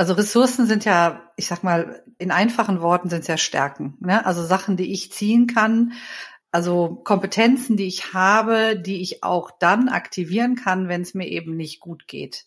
Also Ressourcen sind ja, ich sag mal, in einfachen Worten sind es ja Stärken. Ne? Also Sachen, die ich ziehen kann, also Kompetenzen, die ich habe, die ich auch dann aktivieren kann, wenn es mir eben nicht gut geht.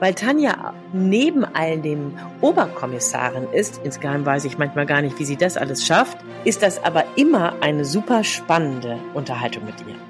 Weil Tanja neben all dem Oberkommissarin ist, insgeheim weiß ich manchmal gar nicht, wie sie das alles schafft, ist das aber immer eine super spannende Unterhaltung mit ihr.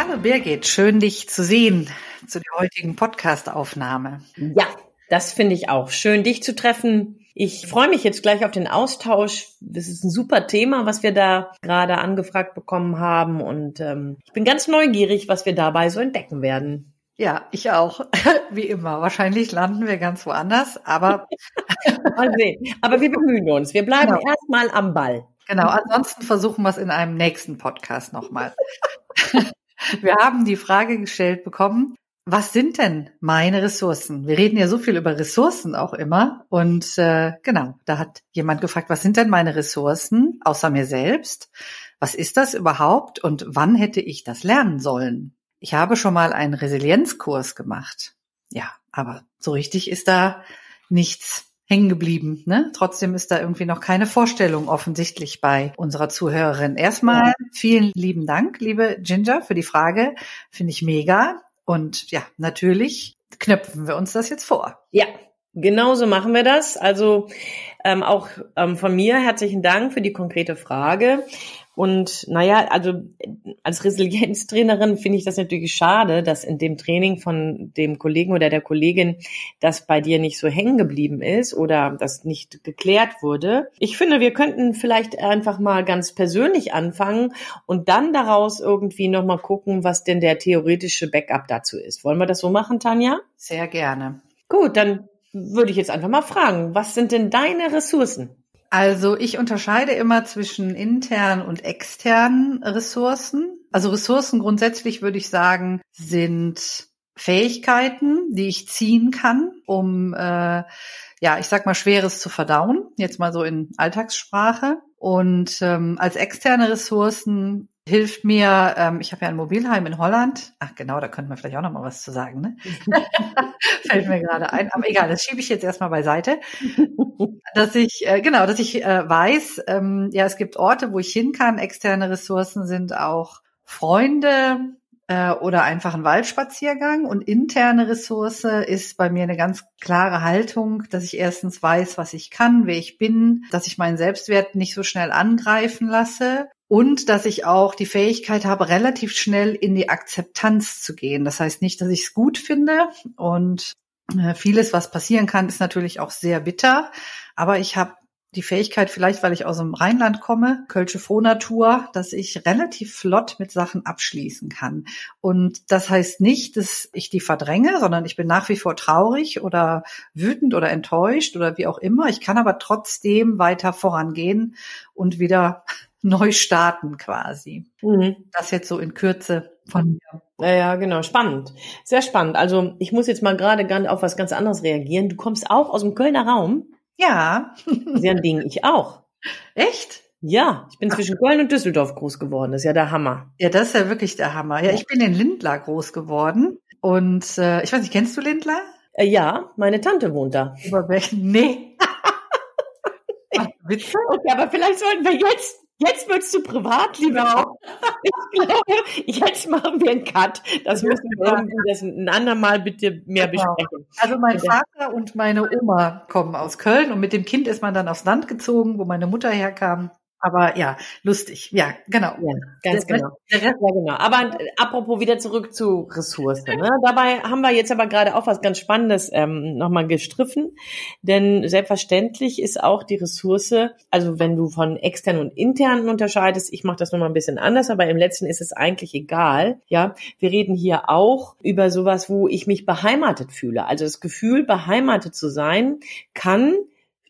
Hallo Birgit, schön dich zu sehen zu der heutigen Podcast-Aufnahme. Ja, das finde ich auch. Schön, dich zu treffen. Ich freue mich jetzt gleich auf den Austausch. Das ist ein super Thema, was wir da gerade angefragt bekommen haben. Und ähm, ich bin ganz neugierig, was wir dabei so entdecken werden. Ja, ich auch. Wie immer. Wahrscheinlich landen wir ganz woanders, aber. Mal sehen. Aber wir bemühen uns. Wir bleiben genau. erstmal am Ball. Genau. Ansonsten versuchen wir es in einem nächsten Podcast nochmal. Wir haben die Frage gestellt bekommen, was sind denn meine Ressourcen? Wir reden ja so viel über Ressourcen auch immer. Und äh, genau, da hat jemand gefragt, was sind denn meine Ressourcen außer mir selbst? Was ist das überhaupt und wann hätte ich das lernen sollen? Ich habe schon mal einen Resilienzkurs gemacht. Ja, aber so richtig ist da nichts hängen geblieben. Ne? Trotzdem ist da irgendwie noch keine Vorstellung offensichtlich bei unserer Zuhörerin. Erstmal vielen lieben Dank, liebe Ginger, für die Frage. Finde ich mega. Und ja, natürlich knöpfen wir uns das jetzt vor. Ja, Genauso machen wir das. Also ähm, auch ähm, von mir herzlichen Dank für die konkrete Frage. Und naja, also als Resilienztrainerin finde ich das natürlich schade, dass in dem Training von dem Kollegen oder der Kollegin das bei dir nicht so hängen geblieben ist oder das nicht geklärt wurde. Ich finde, wir könnten vielleicht einfach mal ganz persönlich anfangen und dann daraus irgendwie nochmal gucken, was denn der theoretische Backup dazu ist. Wollen wir das so machen, Tanja? Sehr gerne. Gut, dann würde ich jetzt einfach mal fragen, was sind denn deine Ressourcen? Also ich unterscheide immer zwischen internen und externen Ressourcen. Also Ressourcen grundsätzlich würde ich sagen, sind Fähigkeiten, die ich ziehen kann, um äh, ja, ich sag mal, Schweres zu verdauen, jetzt mal so in Alltagssprache. Und ähm, als externe Ressourcen hilft mir, ähm, ich habe ja ein Mobilheim in Holland. Ach genau, da könnten wir vielleicht auch noch mal was zu sagen. Ne? Fällt mir gerade ein. Aber egal, das schiebe ich jetzt erstmal beiseite. dass ich, äh, genau, dass ich äh, weiß, ähm, ja, es gibt Orte, wo ich hin kann. Externe Ressourcen sind auch Freunde, äh, oder einfach ein Waldspaziergang. Und interne Ressource ist bei mir eine ganz klare Haltung, dass ich erstens weiß, was ich kann, wer ich bin, dass ich meinen Selbstwert nicht so schnell angreifen lasse und dass ich auch die Fähigkeit habe, relativ schnell in die Akzeptanz zu gehen. Das heißt nicht, dass ich es gut finde und äh, vieles, was passieren kann, ist natürlich auch sehr bitter. Aber ich habe die Fähigkeit, vielleicht weil ich aus dem Rheinland komme, Kölsche Frohnatur, dass ich relativ flott mit Sachen abschließen kann. Und das heißt nicht, dass ich die verdränge, sondern ich bin nach wie vor traurig oder wütend oder enttäuscht oder wie auch immer. Ich kann aber trotzdem weiter vorangehen und wieder neu starten quasi. Mhm. Das jetzt so in Kürze von mir. Ja, ja, genau. Spannend. Sehr spannend. Also ich muss jetzt mal gerade auf was ganz anderes reagieren. Du kommst auch aus dem Kölner Raum. Ja. Sehr ein Ding, ich auch. Echt? Ja, ich bin zwischen Köln und Düsseldorf groß geworden. Das ist ja der Hammer. Ja, das ist ja wirklich der Hammer. Ja, ich bin in Lindlar groß geworden. Und äh, ich weiß nicht, kennst du Lindlar? Äh, ja, meine Tante wohnt da. Über welchen? Nee. Witze? Okay, aber vielleicht sollten wir jetzt Jetzt wird's zu privat, lieber. Genau. Ich glaube, jetzt machen wir einen Cut. Das müssen wir irgendwie das ein andermal bitte mehr genau. besprechen. Also mein Vater und meine Oma kommen aus Köln und mit dem Kind ist man dann aufs Land gezogen, wo meine Mutter herkam. Aber ja, lustig. Ja, genau. Ja, ganz genau. Ja, genau. Aber apropos wieder zurück zu Ressourcen. Ne? Dabei haben wir jetzt aber gerade auch was ganz Spannendes ähm, nochmal gestriffen. Denn selbstverständlich ist auch die Ressource, also wenn du von externen und internen unterscheidest, ich mache das nochmal ein bisschen anders, aber im letzten ist es eigentlich egal. Ja, wir reden hier auch über sowas, wo ich mich beheimatet fühle. Also das Gefühl, beheimatet zu sein, kann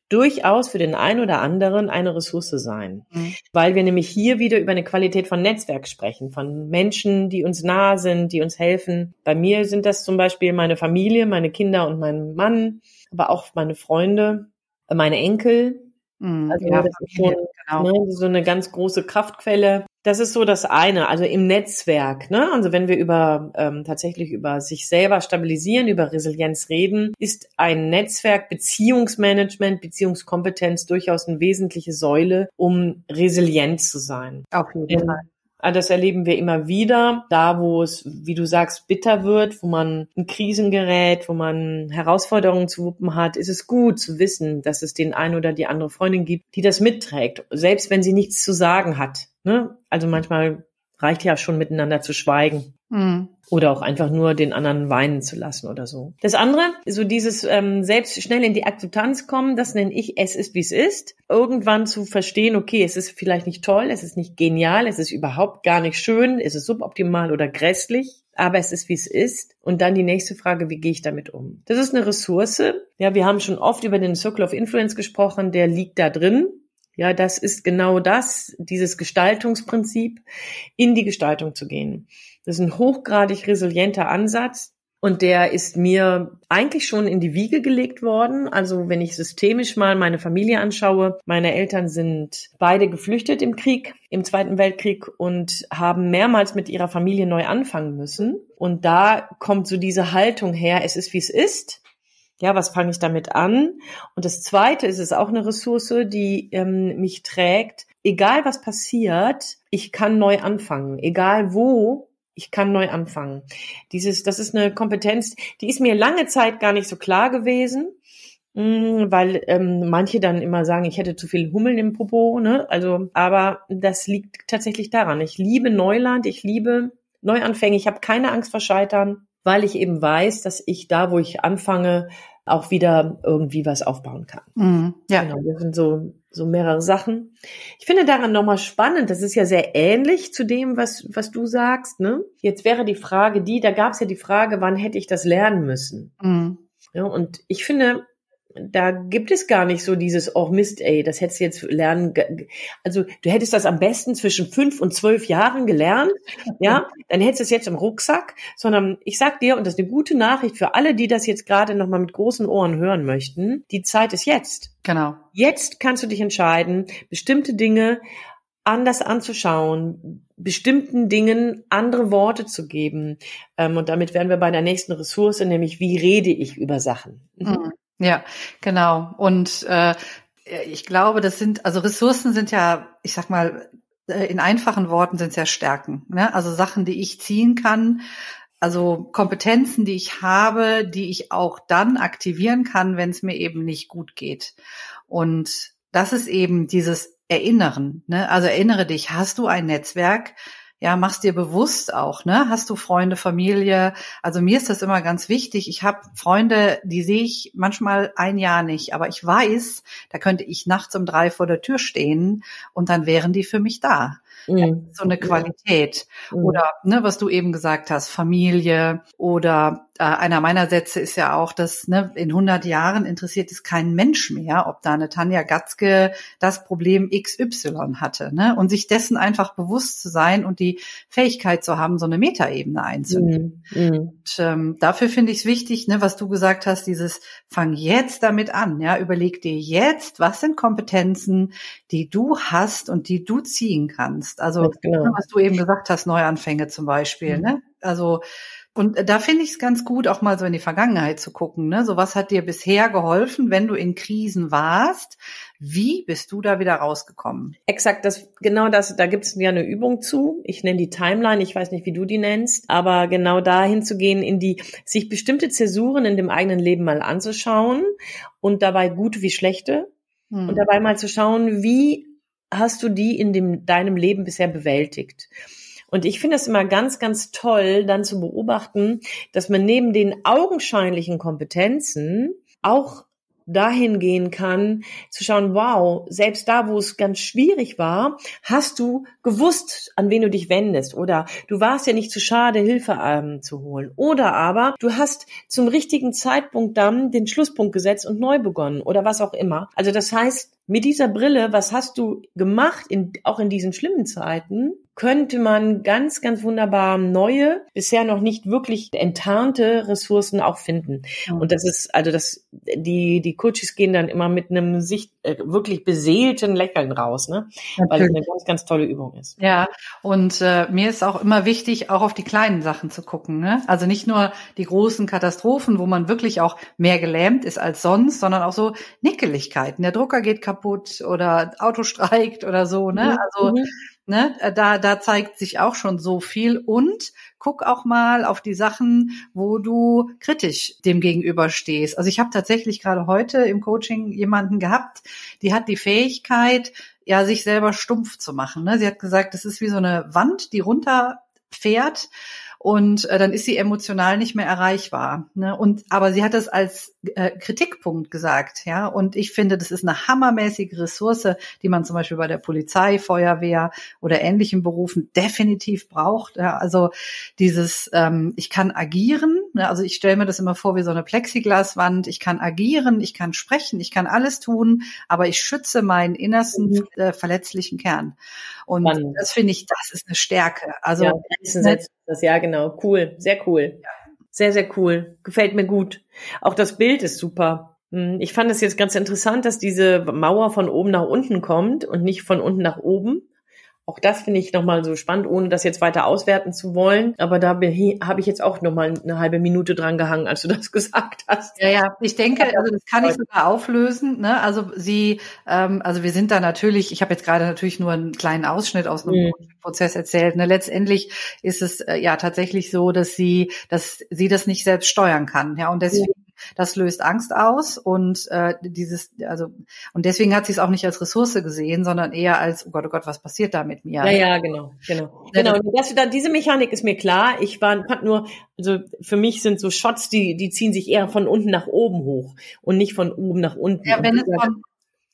durchaus für den einen oder anderen eine Ressource sein, mhm. weil wir nämlich hier wieder über eine Qualität von Netzwerk sprechen, von Menschen, die uns nahe sind, die uns helfen. Bei mir sind das zum Beispiel meine Familie, meine Kinder und mein Mann, aber auch meine Freunde, meine Enkel, Mhm, also ja, das ist schon genau. ne, so eine ganz große Kraftquelle. Das ist so das eine, also im Netzwerk. Ne? Also wenn wir über ähm, tatsächlich über sich selber stabilisieren, über Resilienz reden, ist ein Netzwerk Beziehungsmanagement, Beziehungskompetenz durchaus eine wesentliche Säule, um resilient zu sein. Auf jeden Fall. Ah, das erleben wir immer wieder, da wo es, wie du sagst, bitter wird, wo man in Krisen gerät, wo man Herausforderungen zu wuppen hat, ist es gut zu wissen, dass es den einen oder die andere Freundin gibt, die das mitträgt, selbst wenn sie nichts zu sagen hat. Ne? Also manchmal reicht ja schon miteinander zu schweigen. Mhm. Oder auch einfach nur den anderen weinen zu lassen oder so. Das andere, so dieses ähm, selbst schnell in die Akzeptanz kommen, das nenne ich, es ist wie es ist. Irgendwann zu verstehen, okay, es ist vielleicht nicht toll, es ist nicht genial, es ist überhaupt gar nicht schön, es ist suboptimal oder grässlich, aber es ist wie es ist. Und dann die nächste Frage, wie gehe ich damit um? Das ist eine Ressource. Ja, wir haben schon oft über den Circle of Influence gesprochen, der liegt da drin. Ja, das ist genau das, dieses Gestaltungsprinzip, in die Gestaltung zu gehen. Das ist ein hochgradig resilienter Ansatz. Und der ist mir eigentlich schon in die Wiege gelegt worden. Also wenn ich systemisch mal meine Familie anschaue, meine Eltern sind beide geflüchtet im Krieg, im Zweiten Weltkrieg und haben mehrmals mit ihrer Familie neu anfangen müssen. Und da kommt so diese Haltung her, es ist wie es ist. Ja, was fange ich damit an? Und das Zweite ist es auch eine Ressource, die ähm, mich trägt. Egal was passiert, ich kann neu anfangen. Egal wo, ich kann neu anfangen. Dieses, das ist eine Kompetenz, die ist mir lange Zeit gar nicht so klar gewesen, mm, weil ähm, manche dann immer sagen, ich hätte zu viel Hummeln im Popo. Ne? Also, aber das liegt tatsächlich daran. Ich liebe Neuland, ich liebe Neuanfänge. Ich habe keine Angst vor Scheitern weil ich eben weiß, dass ich da, wo ich anfange, auch wieder irgendwie was aufbauen kann. Mhm, ja. Genau, das sind so, so mehrere Sachen. Ich finde daran nochmal spannend, das ist ja sehr ähnlich zu dem, was, was du sagst. Ne? Jetzt wäre die Frage die, da gab es ja die Frage, wann hätte ich das lernen müssen? Mhm. Ja, und ich finde, da gibt es gar nicht so dieses, oh Mist, ey, das hättest du jetzt lernen. Also du hättest das am besten zwischen fünf und zwölf Jahren gelernt, ja, dann hättest du es jetzt im Rucksack, sondern ich sag dir, und das ist eine gute Nachricht für alle, die das jetzt gerade nochmal mit großen Ohren hören möchten, die Zeit ist jetzt. Genau. Jetzt kannst du dich entscheiden, bestimmte Dinge anders anzuschauen, bestimmten Dingen andere Worte zu geben. Ähm, und damit wären wir bei der nächsten Ressource, nämlich wie rede ich über Sachen. Mhm. Ja, genau. Und äh, ich glaube, das sind, also Ressourcen sind ja, ich sag mal, äh, in einfachen Worten sind es ja Stärken. Ne? Also Sachen, die ich ziehen kann, also Kompetenzen, die ich habe, die ich auch dann aktivieren kann, wenn es mir eben nicht gut geht. Und das ist eben dieses Erinnern. Ne? Also erinnere dich, hast du ein Netzwerk, ja, machst dir bewusst auch, ne? Hast du Freunde, Familie? Also mir ist das immer ganz wichtig. Ich habe Freunde, die sehe ich manchmal ein Jahr nicht, aber ich weiß, da könnte ich nachts um drei vor der Tür stehen und dann wären die für mich da. Mhm. So eine Qualität. Mhm. Oder ne, was du eben gesagt hast, Familie oder einer meiner Sätze ist ja auch, dass ne, in 100 Jahren interessiert es keinen Mensch mehr, ob da eine Tanja Gatzke das Problem XY hatte. Ne? Und sich dessen einfach bewusst zu sein und die Fähigkeit zu haben, so eine Metaebene einzunehmen. Mhm. mhm. Und ähm, dafür finde ich es wichtig, ne, was du gesagt hast, dieses fang jetzt damit an. Ja, Überleg dir jetzt, was sind Kompetenzen, die du hast und die du ziehen kannst. Also genau. was du eben gesagt hast, Neuanfänge zum Beispiel. Mhm. Ne? Also und da finde ich es ganz gut, auch mal so in die Vergangenheit zu gucken. Ne? So was hat dir bisher geholfen, wenn du in Krisen warst? Wie bist du da wieder rausgekommen? Exakt, das genau das. Da gibt es ja eine Übung zu. Ich nenne die Timeline. Ich weiß nicht, wie du die nennst, aber genau dahin zu gehen, in die sich bestimmte Zäsuren in dem eigenen Leben mal anzuschauen und dabei gute wie schlechte hm. und dabei mal zu schauen, wie hast du die in dem, deinem Leben bisher bewältigt? Und ich finde es immer ganz, ganz toll, dann zu beobachten, dass man neben den augenscheinlichen Kompetenzen auch dahin gehen kann, zu schauen, wow, selbst da, wo es ganz schwierig war, hast du gewusst, an wen du dich wendest. Oder du warst ja nicht zu schade, Hilfe ähm, zu holen. Oder aber du hast zum richtigen Zeitpunkt dann den Schlusspunkt gesetzt und neu begonnen. Oder was auch immer. Also das heißt, mit dieser Brille, was hast du gemacht, in, auch in diesen schlimmen Zeiten, könnte man ganz, ganz wunderbar neue, bisher noch nicht wirklich enttarnte Ressourcen auch finden. Und das ist, also das, die, die Coaches gehen dann immer mit einem sich äh, wirklich beseelten Lächeln raus, ne? Natürlich. Weil es eine ganz, ganz tolle Übung ist. Ja, und äh, mir ist auch immer wichtig, auch auf die kleinen Sachen zu gucken. Ne? Also nicht nur die großen Katastrophen, wo man wirklich auch mehr gelähmt ist als sonst, sondern auch so Nickeligkeiten. Der Drucker geht kaputt oder Auto streikt oder so. Ne? Mhm. Also mhm. Ne, da, da zeigt sich auch schon so viel und guck auch mal auf die Sachen, wo du kritisch dem gegenüber stehst. Also ich habe tatsächlich gerade heute im Coaching jemanden gehabt, die hat die Fähigkeit, ja, sich selber stumpf zu machen. Ne? Sie hat gesagt, das ist wie so eine Wand, die runterfährt und äh, dann ist sie emotional nicht mehr erreichbar. Ne? Und aber sie hat es als äh, Kritikpunkt gesagt, ja. Und ich finde, das ist eine hammermäßige Ressource, die man zum Beispiel bei der Polizei, Feuerwehr oder ähnlichen Berufen definitiv braucht. Ja? Also dieses, ähm, ich kann agieren. Ne? Also ich stelle mir das immer vor wie so eine Plexiglaswand. Ich kann agieren, ich kann sprechen, ich kann alles tun, aber ich schütze meinen innersten mhm. äh, verletzlichen Kern. Und Spannend. das finde ich, das ist eine Stärke. Also ja, das, ja, genau. Cool. Sehr cool. Sehr, sehr cool. Gefällt mir gut. Auch das Bild ist super. Hm, ich fand es jetzt ganz interessant, dass diese Mauer von oben nach unten kommt und nicht von unten nach oben. Auch das finde ich nochmal so spannend, ohne das jetzt weiter auswerten zu wollen. Aber da habe ich jetzt auch nochmal eine halbe Minute dran gehangen, als du das gesagt hast. Ja, ja, ich denke, also das kann ich sogar auflösen. Ne? Also sie, ähm, also wir sind da natürlich, ich habe jetzt gerade natürlich nur einen kleinen Ausschnitt aus einem mhm. Prozess erzählt. Ne? Letztendlich ist es äh, ja tatsächlich so, dass sie, dass sie das nicht selbst steuern kann. Ja, und deswegen das löst Angst aus und äh, dieses, also und deswegen hat sie es auch nicht als Ressource gesehen, sondern eher als, oh Gott, oh Gott, was passiert da mit mir? Ja, ja, genau, genau. Genau, und das, da, diese Mechanik ist mir klar. Ich war, nur, also für mich sind so Shots, die, die ziehen sich eher von unten nach oben hoch und nicht von oben nach unten. Ja, wenn es von,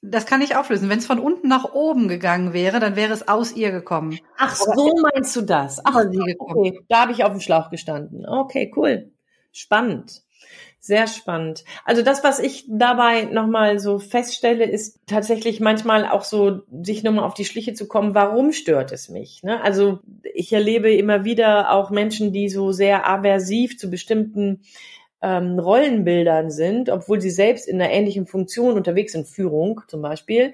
das kann ich auflösen. Wenn es von unten nach oben gegangen wäre, dann wäre es aus ihr gekommen. Ach, so meinst du das? Ach, okay. Da habe ich auf dem Schlauch gestanden. Okay, cool. Spannend. Sehr spannend. Also das, was ich dabei nochmal so feststelle, ist tatsächlich manchmal auch so, sich nochmal auf die Schliche zu kommen, warum stört es mich? Ne? Also ich erlebe immer wieder auch Menschen, die so sehr aversiv zu bestimmten ähm, Rollenbildern sind, obwohl sie selbst in einer ähnlichen Funktion unterwegs sind, Führung zum Beispiel.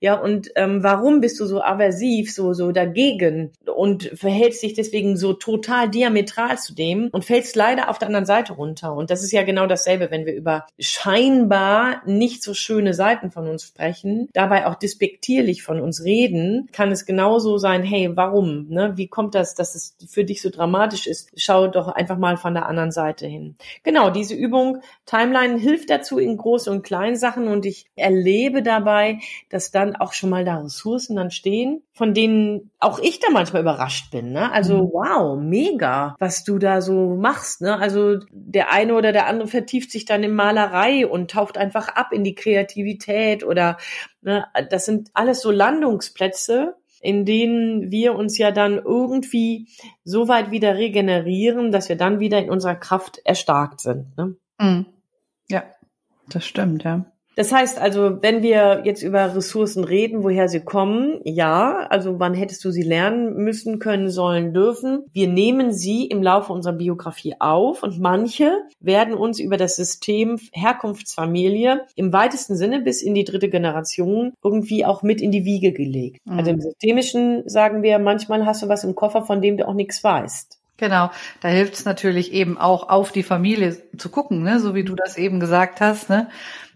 Ja, und ähm, warum bist du so aversiv, so, so dagegen und verhältst dich deswegen so total diametral zu dem und fällst leider auf der anderen Seite runter. Und das ist ja genau dasselbe, wenn wir über scheinbar nicht so schöne Seiten von uns sprechen, dabei auch despektierlich von uns reden, kann es genauso sein, hey, warum? Ne? Wie kommt das, dass es für dich so dramatisch ist? Schau doch einfach mal von der anderen Seite hin. Genau genau, diese Übung Timeline hilft dazu in großen und kleinen Sachen und ich erlebe dabei, dass dann auch schon mal da Ressourcen dann stehen, von denen auch ich da manchmal überrascht bin. Ne? Also mhm. wow, mega, was du da so machst. Ne? Also der eine oder der andere vertieft sich dann in Malerei und taucht einfach ab in die Kreativität oder ne, das sind alles so Landungsplätze, in denen wir uns ja dann irgendwie so weit wieder regenerieren, dass wir dann wieder in unserer Kraft erstarkt sind. Ne? Mhm. Ja, das stimmt, ja. Das heißt also, wenn wir jetzt über Ressourcen reden, woher sie kommen, ja, also wann hättest du sie lernen müssen, können, sollen, dürfen. Wir nehmen sie im Laufe unserer Biografie auf und manche werden uns über das System Herkunftsfamilie im weitesten Sinne bis in die dritte Generation irgendwie auch mit in die Wiege gelegt. Mhm. Also im Systemischen sagen wir, manchmal hast du was im Koffer, von dem du auch nichts weißt. Genau, da hilft es natürlich eben auch auf die Familie zu gucken, ne? so wie du das eben gesagt hast. Ne?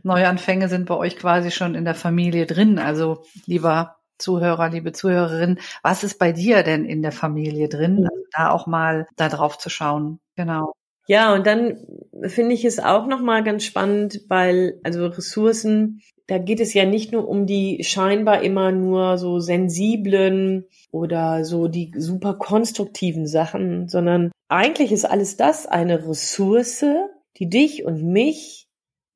Neuanfänge sind bei euch quasi schon in der Familie drin. Also lieber Zuhörer, liebe Zuhörerin, was ist bei dir denn in der Familie drin? Also da auch mal da drauf zu schauen. Genau. Ja, und dann finde ich es auch nochmal ganz spannend, weil also Ressourcen, da geht es ja nicht nur um die scheinbar immer nur so sensiblen oder so die super konstruktiven Sachen, sondern eigentlich ist alles das eine Ressource, die dich und mich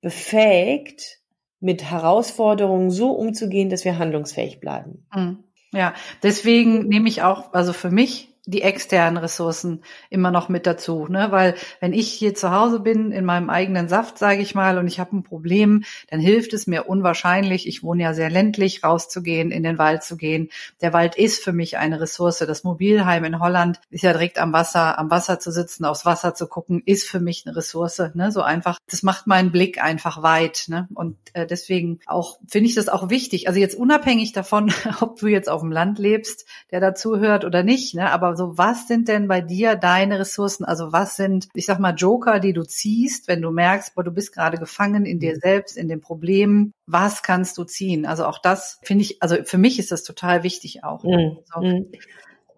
befähigt, mit Herausforderungen so umzugehen, dass wir handlungsfähig bleiben. Hm. Ja, deswegen nehme ich auch, also für mich die externen Ressourcen immer noch mit dazu, ne? Weil wenn ich hier zu Hause bin in meinem eigenen Saft, sage ich mal, und ich habe ein Problem, dann hilft es mir unwahrscheinlich. Ich wohne ja sehr ländlich, rauszugehen, in den Wald zu gehen. Der Wald ist für mich eine Ressource. Das Mobilheim in Holland ist ja direkt am Wasser, am Wasser zu sitzen, aufs Wasser zu gucken, ist für mich eine Ressource. Ne? So einfach. Das macht meinen Blick einfach weit. Ne? Und äh, deswegen auch finde ich das auch wichtig. Also jetzt unabhängig davon, ob du jetzt auf dem Land lebst, der dazu hört oder nicht, ne? aber so, was sind denn bei dir deine Ressourcen? Also was sind, ich sag mal, Joker, die du ziehst, wenn du merkst, boah, du bist gerade gefangen in dir mhm. selbst, in den Problemen. Was kannst du ziehen? Also auch das finde ich, also für mich ist das total wichtig auch, mhm. so, mhm.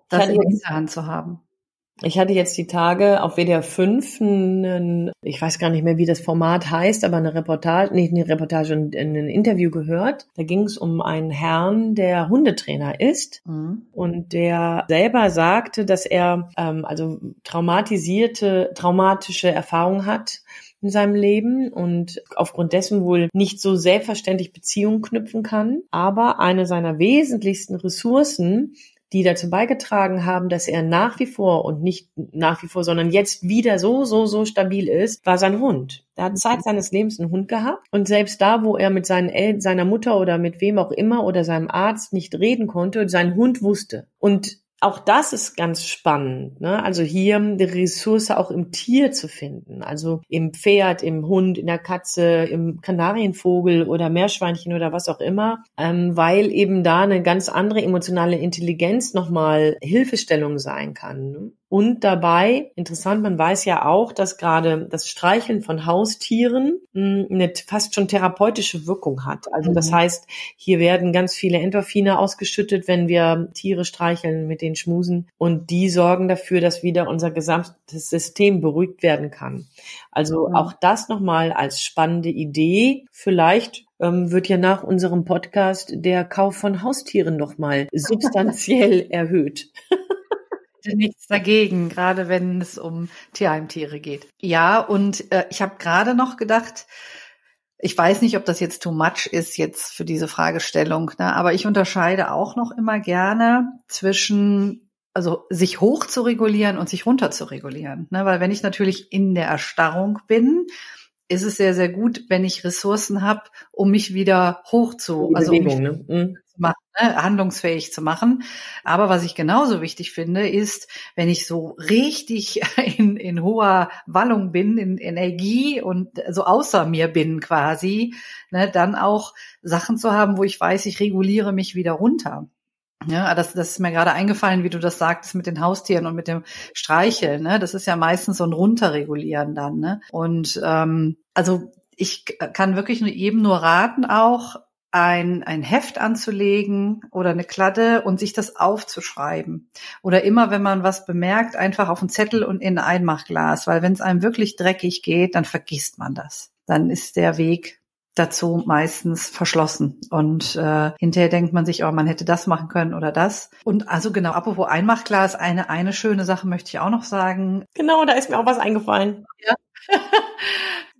das in der Hinterhand zu haben. Ich hatte jetzt die Tage auf WDR 5 einen, ich weiß gar nicht mehr, wie das Format heißt, aber eine Reportage, nicht eine Reportage, ein, ein Interview gehört. Da ging es um einen Herrn, der Hundetrainer ist mhm. und der selber sagte, dass er ähm, also traumatisierte, traumatische Erfahrungen hat in seinem Leben und aufgrund dessen wohl nicht so selbstverständlich Beziehungen knüpfen kann. Aber eine seiner wesentlichsten Ressourcen die dazu beigetragen haben, dass er nach wie vor und nicht nach wie vor, sondern jetzt wieder so, so, so stabil ist, war sein Hund. Er hat Zeit seines Lebens einen Hund gehabt und selbst da, wo er mit seinen El seiner Mutter oder mit wem auch immer oder seinem Arzt nicht reden konnte, sein Hund wusste. Und auch das ist ganz spannend. Ne? Also hier die Ressource auch im Tier zu finden. Also im Pferd, im Hund, in der Katze, im Kanarienvogel oder Meerschweinchen oder was auch immer, ähm, weil eben da eine ganz andere emotionale Intelligenz nochmal Hilfestellung sein kann. Ne? Und dabei, interessant, man weiß ja auch, dass gerade das Streicheln von Haustieren hm, eine fast schon therapeutische Wirkung hat. Also das mhm. heißt, hier werden ganz viele Endorphine ausgeschüttet, wenn wir Tiere streicheln, mit den schmusen. Und die sorgen dafür, dass wieder unser gesamtes System beruhigt werden kann. Also mhm. auch das nochmal als spannende Idee. Vielleicht ähm, wird ja nach unserem Podcast der Kauf von Haustieren nochmal substanziell erhöht nichts dagegen, gerade wenn es um Tierheimtiere geht. Ja, und äh, ich habe gerade noch gedacht, ich weiß nicht, ob das jetzt too much ist jetzt für diese Fragestellung, ne? aber ich unterscheide auch noch immer gerne zwischen also sich hoch zu regulieren und sich runter zu regulieren. Ne? Weil wenn ich natürlich in der Erstarrung bin, ist es sehr, sehr gut, wenn ich Ressourcen habe, um mich wieder hoch zu, also um mich, ne? Mhm machen, ne, handlungsfähig zu machen. Aber was ich genauso wichtig finde, ist, wenn ich so richtig in, in hoher Wallung bin, in Energie und so außer mir bin quasi, ne, dann auch Sachen zu haben, wo ich weiß, ich reguliere mich wieder runter. Ja, das, das ist mir gerade eingefallen, wie du das sagtest mit den Haustieren und mit dem Streicheln. Ne? Das ist ja meistens so ein Runterregulieren dann. Ne? Und ähm, also ich kann wirklich jedem nur raten, auch ein, ein Heft anzulegen oder eine Kladde und sich das aufzuschreiben. Oder immer, wenn man was bemerkt, einfach auf einen Zettel und in ein Einmachglas, weil wenn es einem wirklich dreckig geht, dann vergisst man das. Dann ist der Weg dazu meistens verschlossen. Und äh, hinterher denkt man sich, oh, man hätte das machen können oder das. Und also genau, apropos Einmachglas, eine, eine schöne Sache möchte ich auch noch sagen. Genau, da ist mir auch was eingefallen. Ja.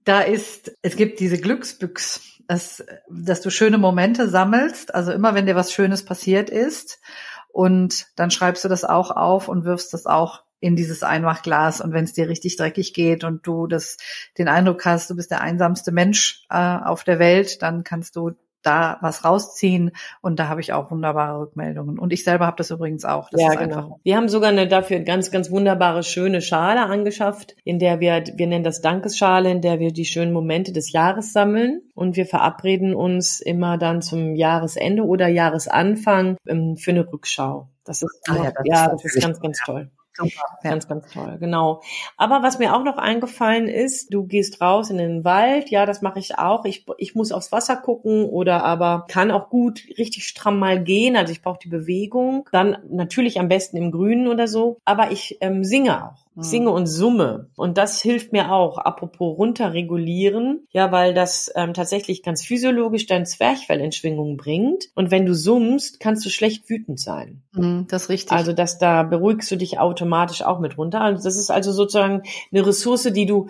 da ist, es gibt diese Glücksbüchs dass, dass du schöne Momente sammelst, also immer wenn dir was Schönes passiert ist. Und dann schreibst du das auch auf und wirfst das auch in dieses Einmachglas. Und wenn es dir richtig dreckig geht und du das den Eindruck hast, du bist der einsamste Mensch äh, auf der Welt, dann kannst du da was rausziehen und da habe ich auch wunderbare Rückmeldungen. Und ich selber habe das übrigens auch. Das ja, genau. Wir haben sogar eine dafür ganz, ganz wunderbare, schöne Schale angeschafft, in der wir, wir nennen das Dankesschale, in der wir die schönen Momente des Jahres sammeln und wir verabreden uns immer dann zum Jahresende oder Jahresanfang ähm, für eine Rückschau. Das ist, ah, ja, das, ja, das ist ganz, ganz toll. Super. Ganz, ganz toll, genau. Aber was mir auch noch eingefallen ist, du gehst raus in den Wald, ja, das mache ich auch. Ich, ich muss aufs Wasser gucken oder aber kann auch gut richtig stramm mal gehen. Also ich brauche die Bewegung. Dann natürlich am besten im Grünen oder so. Aber ich ähm, singe auch. Ich singe und summe. Und das hilft mir auch, apropos runterregulieren, ja, weil das ähm, tatsächlich ganz physiologisch dein Zwerchfell in Schwingung bringt. Und wenn du summst, kannst du schlecht wütend sein. Mhm, das ist richtig. Also, dass da beruhigst du dich automatisch auch mit runter. Also, das ist also sozusagen eine Ressource, die du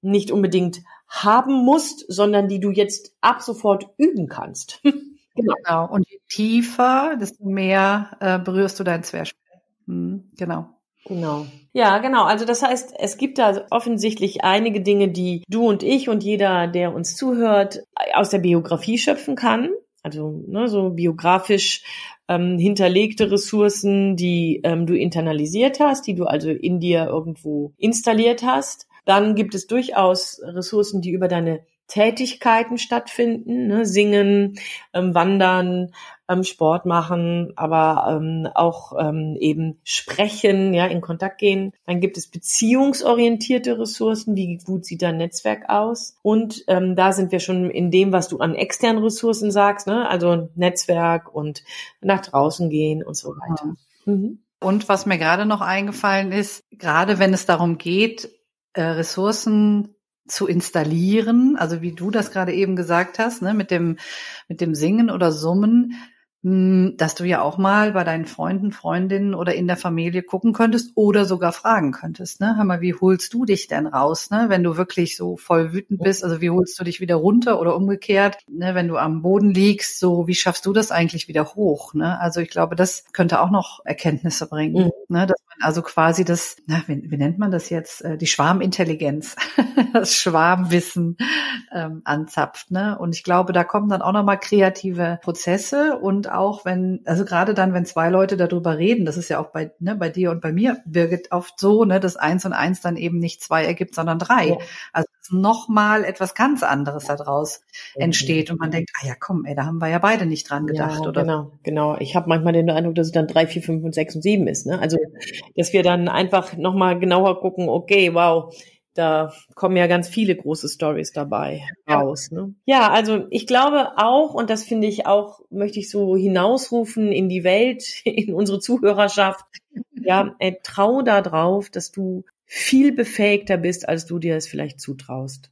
nicht unbedingt haben musst, sondern die du jetzt ab sofort üben kannst. genau. genau. Und je tiefer, desto mehr äh, berührst du dein Zwerchfell. Mhm, genau. Genau. Ja, genau. Also das heißt, es gibt da offensichtlich einige Dinge, die du und ich und jeder, der uns zuhört, aus der Biografie schöpfen kann. Also ne, so biografisch ähm, hinterlegte Ressourcen, die ähm, du internalisiert hast, die du also in dir irgendwo installiert hast. Dann gibt es durchaus Ressourcen, die über deine Tätigkeiten stattfinden, ne? singen, ähm, wandern, ähm, Sport machen, aber ähm, auch ähm, eben sprechen, ja, in Kontakt gehen. Dann gibt es beziehungsorientierte Ressourcen, wie gut sieht dein Netzwerk aus? Und ähm, da sind wir schon in dem, was du an externen Ressourcen sagst, ne? also Netzwerk und nach draußen gehen und so weiter. Mhm. Und was mir gerade noch eingefallen ist, gerade wenn es darum geht, äh, Ressourcen zu installieren, also wie du das gerade eben gesagt hast, ne, mit dem, mit dem Singen oder Summen, dass du ja auch mal bei deinen Freunden, Freundinnen oder in der Familie gucken könntest oder sogar fragen könntest, ne? Hör mal, wie holst du dich denn raus, ne? Wenn du wirklich so voll wütend bist, also wie holst du dich wieder runter oder umgekehrt, ne? Wenn du am Boden liegst, so wie schaffst du das eigentlich wieder hoch, ne? Also ich glaube, das könnte auch noch Erkenntnisse bringen, mhm. ne? Dass man also quasi das, na, wie, wie nennt man das jetzt? Äh, die Schwarmintelligenz, das Schwarmwissen ähm, anzapft, ne? Und ich glaube, da kommen dann auch nochmal kreative Prozesse und auch, wenn, also gerade dann, wenn zwei Leute darüber reden, das ist ja auch bei, ne, bei dir und bei mir, Birgit, oft so, ne, dass eins und eins dann eben nicht zwei ergibt, sondern drei. Ja. Also nochmal etwas ganz anderes daraus entsteht und man denkt, ah ja, komm, ey, da haben wir ja beide nicht dran gedacht, ja, oder? Genau, genau. Ich habe manchmal den Eindruck, dass es dann drei, vier, fünf und sechs und sieben ist. Ne? Also, dass wir dann einfach nochmal genauer gucken, okay, wow, da kommen ja ganz viele große Stories dabei raus. Ne? Ja, also ich glaube auch, und das finde ich auch, möchte ich so hinausrufen in die Welt, in unsere Zuhörerschaft, ja, äh, trau da drauf, dass du viel befähigter bist, als du dir es vielleicht zutraust.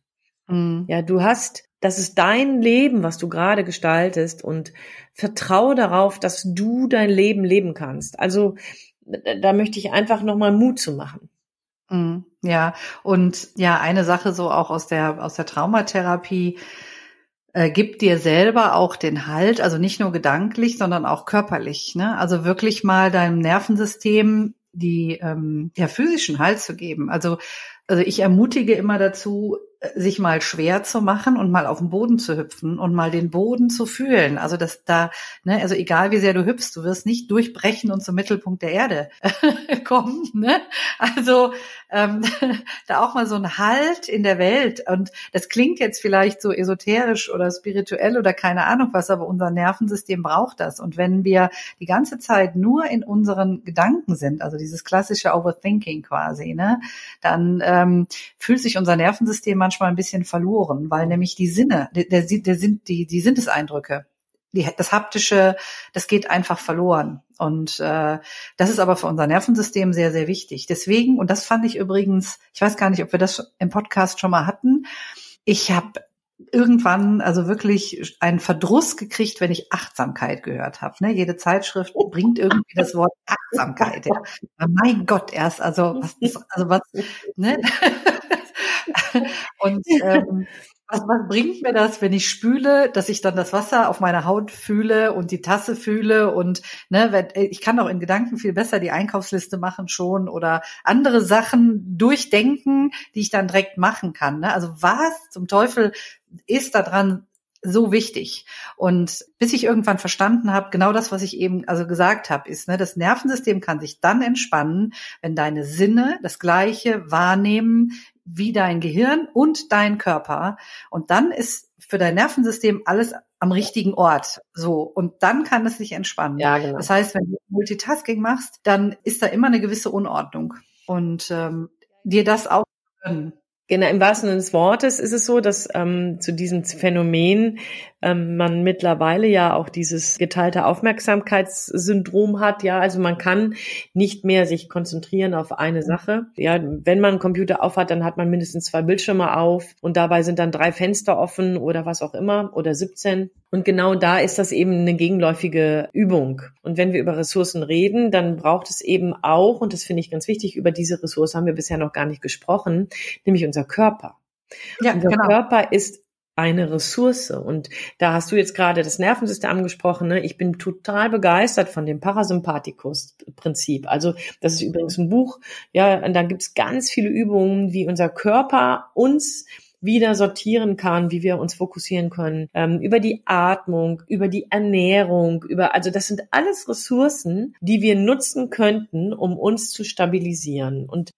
Mhm. Ja, du hast, das ist dein Leben, was du gerade gestaltest und vertraue darauf, dass du dein Leben leben kannst. Also da möchte ich einfach nochmal Mut zu machen. Mhm. Ja, und ja, eine Sache so auch aus der, aus der Traumatherapie, äh, gibt dir selber auch den Halt, also nicht nur gedanklich, sondern auch körperlich. Ne? Also wirklich mal deinem Nervensystem die ähm, ja, physischen Halt zu geben. Also, also ich ermutige immer dazu, sich mal schwer zu machen und mal auf den Boden zu hüpfen und mal den Boden zu fühlen. Also dass da, ne, also egal wie sehr du hüpfst, du wirst nicht durchbrechen und zum Mittelpunkt der Erde kommen. Ne? Also ähm, da auch mal so ein Halt in der Welt. Und das klingt jetzt vielleicht so esoterisch oder spirituell oder keine Ahnung was, aber unser Nervensystem braucht das. Und wenn wir die ganze Zeit nur in unseren Gedanken sind, also dieses klassische Overthinking quasi, ne, dann ähm, fühlt sich unser Nervensystem manchmal ein bisschen verloren, weil nämlich die Sinne, der, der, der sind die, die Sinneseindrücke, die, das haptische, das geht einfach verloren. Und äh, das ist aber für unser Nervensystem sehr, sehr wichtig. Deswegen, und das fand ich übrigens, ich weiß gar nicht, ob wir das im Podcast schon mal hatten, ich habe irgendwann also wirklich einen Verdruss gekriegt, wenn ich Achtsamkeit gehört habe. Ne? Jede Zeitschrift bringt irgendwie das Wort Achtsamkeit. Ja. Mein Gott, erst also was, also was, ne? Und ähm, was, was bringt mir das, wenn ich spüle, dass ich dann das Wasser auf meiner Haut fühle und die Tasse fühle und ne, wenn, äh, ich kann auch in Gedanken viel besser die Einkaufsliste machen schon oder andere Sachen durchdenken, die ich dann direkt machen kann. Ne? Also was zum Teufel ist da dran so wichtig. Und bis ich irgendwann verstanden habe, genau das, was ich eben also gesagt habe, ist, ne, das Nervensystem kann sich dann entspannen, wenn deine Sinne das Gleiche wahrnehmen wie dein Gehirn und dein Körper. Und dann ist für dein Nervensystem alles am richtigen Ort. So. Und dann kann es sich entspannen. Ja, genau. Das heißt, wenn du Multitasking machst, dann ist da immer eine gewisse Unordnung. Und ähm, dir das auch können. Genau, im wahrsten Sinne des Wortes ist es so, dass ähm, zu diesem Phänomen ähm, man mittlerweile ja auch dieses geteilte Aufmerksamkeitssyndrom hat. Ja, also man kann nicht mehr sich konzentrieren auf eine Sache. Ja, wenn man einen Computer aufhat, dann hat man mindestens zwei Bildschirme auf und dabei sind dann drei Fenster offen oder was auch immer oder 17. Und genau da ist das eben eine gegenläufige Übung. Und wenn wir über Ressourcen reden, dann braucht es eben auch, und das finde ich ganz wichtig, über diese Ressource haben wir bisher noch gar nicht gesprochen, nämlich unser Körper. Ja, unser genau. Körper ist eine Ressource. Und da hast du jetzt gerade das Nervensystem angesprochen. Ne? Ich bin total begeistert von dem Parasympathikus-Prinzip. Also das ist übrigens ein Buch. Ja, und da gibt es ganz viele Übungen, wie unser Körper uns wieder sortieren kann, wie wir uns fokussieren können, ähm, über die Atmung, über die Ernährung, über, also das sind alles Ressourcen, die wir nutzen könnten, um uns zu stabilisieren. Und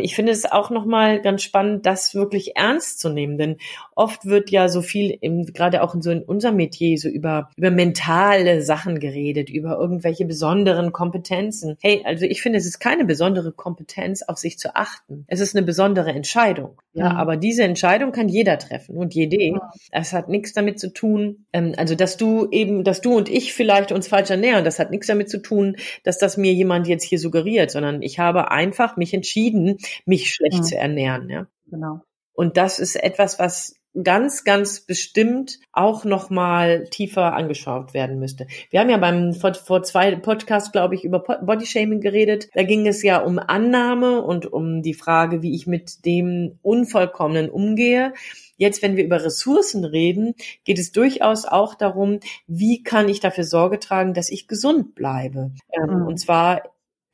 ich finde es auch nochmal ganz spannend, das wirklich ernst zu nehmen, denn oft wird ja so viel, im, gerade auch in so in unserem Metier, so über, über mentale Sachen geredet, über irgendwelche besonderen Kompetenzen. Hey, also ich finde, es ist keine besondere Kompetenz, auf sich zu achten. Es ist eine besondere Entscheidung. Ja, mhm. aber diese Entscheidung kann jeder treffen und jede. Das hat nichts damit zu tun, ähm, also dass du eben, dass du und ich vielleicht uns falsch ernähren, das hat nichts damit zu tun, dass das mir jemand jetzt hier suggeriert, sondern ich habe einfach mich entschieden, mich schlecht mhm. zu ernähren. Ja. Genau. Und das ist etwas, was ganz, ganz bestimmt auch nochmal tiefer angeschaut werden müsste. Wir haben ja beim vor, vor zwei Podcasts, glaube ich, über Bodyshaming geredet. Da ging es ja um Annahme und um die Frage, wie ich mit dem Unvollkommenen umgehe. Jetzt, wenn wir über Ressourcen reden, geht es durchaus auch darum, wie kann ich dafür Sorge tragen, dass ich gesund bleibe. Ähm, mhm. Und zwar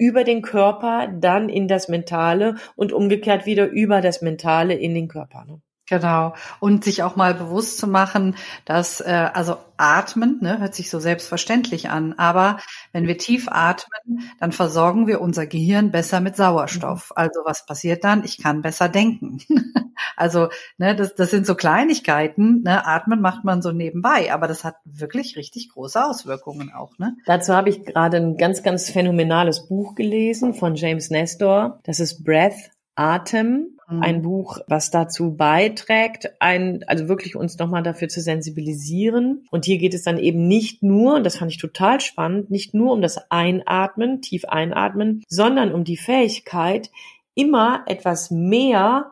über den Körper, dann in das Mentale und umgekehrt wieder über das Mentale in den Körper. Ne? Genau. Und sich auch mal bewusst zu machen, dass, äh, also atmen, ne, hört sich so selbstverständlich an, aber wenn wir tief atmen, dann versorgen wir unser Gehirn besser mit Sauerstoff. Mhm. Also was passiert dann? Ich kann besser denken. also, ne, das, das sind so Kleinigkeiten, ne, atmen macht man so nebenbei, aber das hat wirklich richtig große Auswirkungen auch, ne? Dazu habe ich gerade ein ganz, ganz phänomenales Buch gelesen von James Nestor. Das ist Breath Atem, ein mhm. Buch, was dazu beiträgt, ein, also wirklich uns nochmal dafür zu sensibilisieren. Und hier geht es dann eben nicht nur, und das fand ich total spannend, nicht nur um das Einatmen, tief einatmen, sondern um die Fähigkeit, immer etwas mehr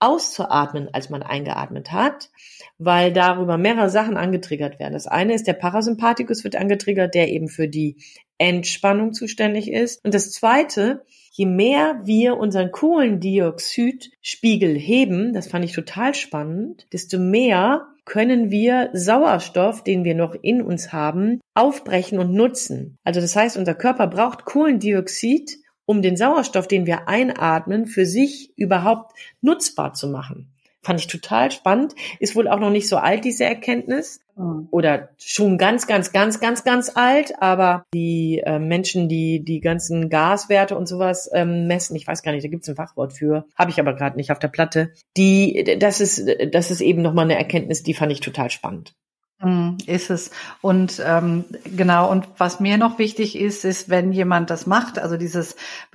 auszuatmen, als man eingeatmet hat, weil darüber mehrere Sachen angetriggert werden. Das eine ist, der Parasympathikus wird angetriggert, der eben für die Entspannung zuständig ist. Und das zweite je mehr wir unseren Kohlendioxidspiegel heben, das fand ich total spannend, desto mehr können wir Sauerstoff, den wir noch in uns haben, aufbrechen und nutzen. Also das heißt, unser Körper braucht Kohlendioxid, um den Sauerstoff, den wir einatmen, für sich überhaupt nutzbar zu machen. Fand ich total spannend. Ist wohl auch noch nicht so alt, diese Erkenntnis. Mhm. Oder schon ganz, ganz, ganz, ganz, ganz alt. Aber die äh, Menschen, die die ganzen Gaswerte und sowas ähm, messen, ich weiß gar nicht, da gibt's ein Fachwort für, habe ich aber gerade nicht auf der Platte. Die, das ist, das ist eben nochmal eine Erkenntnis, die fand ich total spannend. Mhm, ist es. Und ähm, genau, und was mir noch wichtig ist, ist, wenn jemand das macht, also dieses